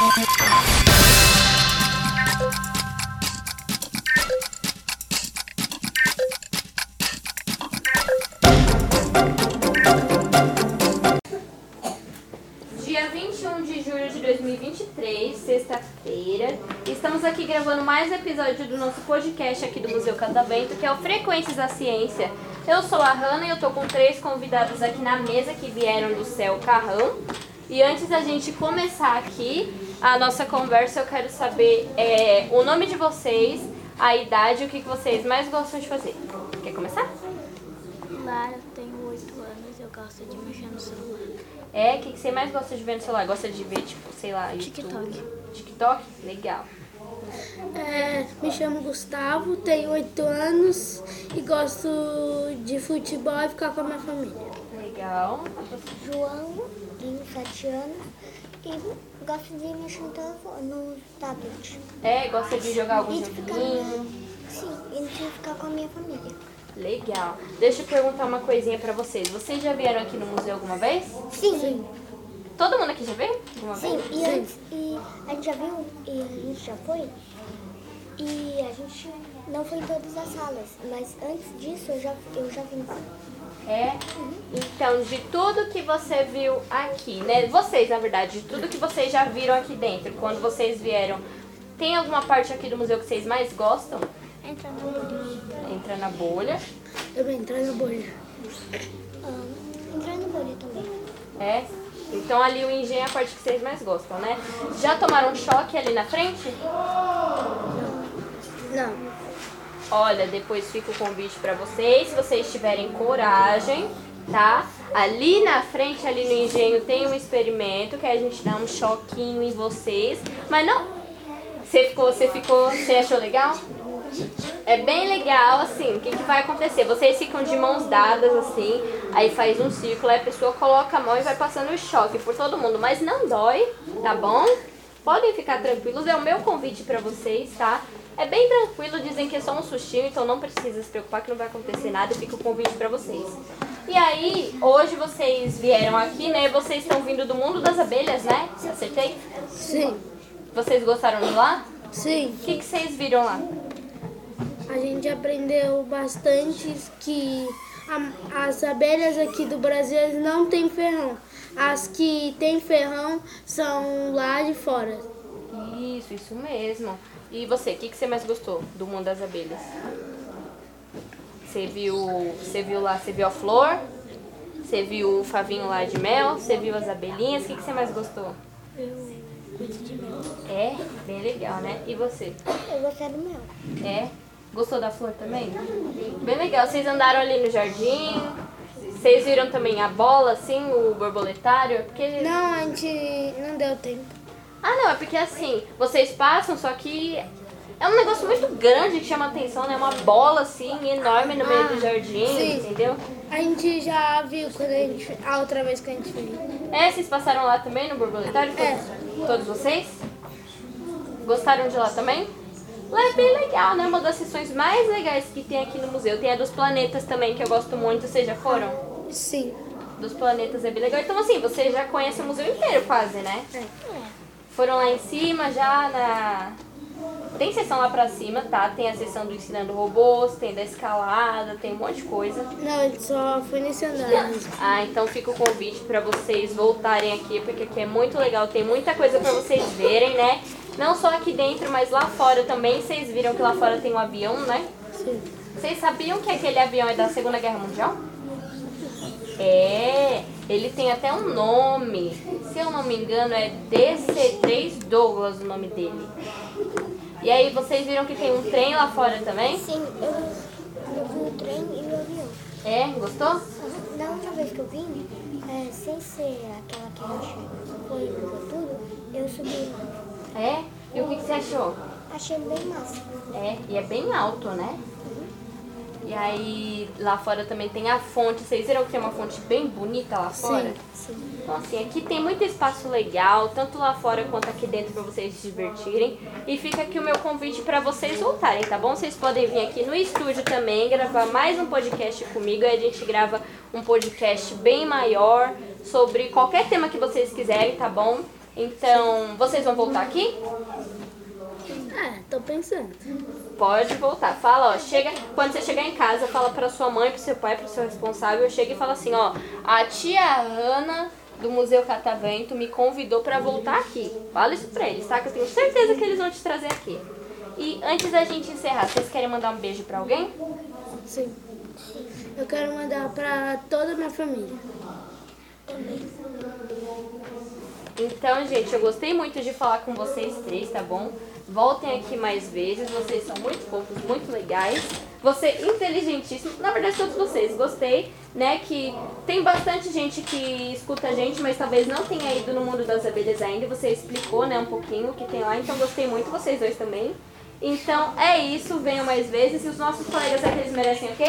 Dia 21 de julho de 2023, sexta-feira. Estamos aqui gravando mais episódio do nosso podcast aqui do Museu Catavento, que é o Frequências da Ciência. Eu sou a Hanna e eu tô com três convidados aqui na mesa que vieram do céu Carrão. E antes da gente começar aqui a nossa conversa, eu quero saber é, o nome de vocês, a idade e o que que vocês mais gostam de fazer. Quer começar? Lara, eu tenho 8 anos eu gosto de mexer no celular. É, o que, que você mais gosta de ver no celular? Gosta de ver, tipo, sei lá, YouTube? TikTok. TikTok? Legal. É, me chamo Gustavo, tenho 8 anos e gosto de futebol e ficar com a minha família. Legal. João, tenho 7 anos e gosto de mexer no telefone, no tablet. É, gosta de jogar algum E joguinho? Sim, e de ficar com a minha família. Legal. Deixa eu perguntar uma coisinha pra vocês. Vocês já vieram aqui no museu alguma vez? Sim, Todo mundo aqui já veio? Alguma sim, vez? e, antes, e a gente já viu, e a gente já foi, e a gente não foi em todas as salas, mas antes disso eu já, eu já vim. É? Então, de tudo que você viu aqui, né? Vocês, na verdade, de tudo que vocês já viram aqui dentro, quando vocês vieram, tem alguma parte aqui do museu que vocês mais gostam? Entra no bolha. Entra na bolha. Eu vou entrar na bolha. Ah, entrar no bolha também. É? Então ali o engenho é a parte que vocês mais gostam, né? Já tomaram choque ali na frente? Não. Olha, depois fica o convite pra vocês, se vocês tiverem coragem, tá? Ali na frente, ali no engenho, tem um experimento que a gente dá um choquinho em vocês. Mas não. Você ficou, você ficou, você achou legal? É bem legal, assim, o que, que vai acontecer? Vocês ficam de mãos dadas, assim, aí faz um círculo, aí a pessoa coloca a mão e vai passando o choque por todo mundo, mas não dói, tá bom? Podem ficar tranquilos, é o meu convite pra vocês, tá? É bem tranquilo, dizem que é só um sustinho, então não precisa se preocupar que não vai acontecer nada, fica o convite pra vocês. E aí, hoje vocês vieram aqui, né? Vocês estão vindo do mundo das abelhas, né? Acertei? Sim. Vocês gostaram de lá? Sim. O que, que vocês viram lá? A gente aprendeu bastante que a- as abelhas aqui do Brasil não têm ferrão. As que têm ferrão são lá de fora. Isso, isso mesmo. E você, o que, que você mais gostou do mundo das abelhas? Você viu, você viu lá, você viu a flor? Você viu o favinho lá de mel? Você viu as abelhinhas? O que, que você mais gostou? Eu de mel. É, bem legal, né? E você? Eu gostei do mel. É? Gostou da flor também? Bem legal. Vocês andaram ali no jardim? Vocês viram também a bola, assim, o borboletário? Porque... Não, a gente não deu tempo. Ah, não, é porque assim, vocês passam, só que é um negócio muito grande que chama atenção, né? Uma bola assim, enorme no meio Ah, do jardim, sim. entendeu? A gente já viu quando a gente. A outra vez que a gente veio. É, vocês passaram lá também no borboletário? É. Todos, todos vocês? Gostaram de lá também? Lá é bem legal, né? Uma das sessões mais legais que tem aqui no museu. Tem a dos planetas também, que eu gosto muito. Vocês já foram? Sim. Dos planetas é bem legal. Então, assim, vocês já conhecem o museu inteiro quase, né? Foram lá em cima já na. Tem sessão lá pra cima, tá? Tem a sessão do ensinando robôs, tem da escalada, tem um monte de coisa. Não, só foi nesse andar. Ah, então fica o convite pra vocês voltarem aqui, porque aqui é muito legal, tem muita coisa pra vocês verem, né? Não só aqui dentro, mas lá fora também. Vocês viram que lá fora tem um avião, né? Sim. Vocês sabiam que aquele avião é da Segunda Guerra Mundial? É, ele tem até um nome. Se eu não me engano, é DC-3 Douglas o nome dele. E aí, vocês viram que tem um trem lá fora também? Sim, eu, eu vi o trem e o avião. É, gostou? Na última vez que eu vim, é, sem ser aquela que a gente foi tudo, eu subi lá. É? E o que, que você achou? Achei bem massa. É, e é bem alto, né? E aí, lá fora também tem a fonte. Vocês viram que tem uma fonte bem bonita lá fora? Sim. Então, assim, aqui tem muito espaço legal, tanto lá fora quanto aqui dentro, pra vocês se divertirem. E fica aqui o meu convite pra vocês voltarem, tá bom? Vocês podem vir aqui no estúdio também, gravar mais um podcast comigo. Aí a gente grava um podcast bem maior sobre qualquer tema que vocês quiserem, tá bom? Então, vocês vão voltar aqui? É, tô pensando. Pode voltar. Fala, ó, chega, quando você chegar em casa, fala pra sua mãe, pro seu pai, pro seu responsável, chega e fala assim, ó, a tia Ana do Museu Catavento me convidou pra voltar aqui. Fala isso pra eles, tá? Que eu tenho certeza que eles vão te trazer aqui. E antes da gente encerrar, vocês querem mandar um beijo pra alguém? Sim. Eu quero mandar pra toda a minha família. Então, gente, eu gostei muito de falar com vocês três, tá bom? Voltem aqui mais vezes, vocês são muito fofos, muito legais. Você é inteligentíssimo, na verdade todos vocês, gostei, né? Que tem bastante gente que escuta a gente, mas talvez não tenha ido no mundo das abelhas ainda. Você explicou, né, um pouquinho o que tem lá, então gostei muito, vocês dois também. Então é isso, venham mais vezes e os nossos colegas aqui eles merecem, ok?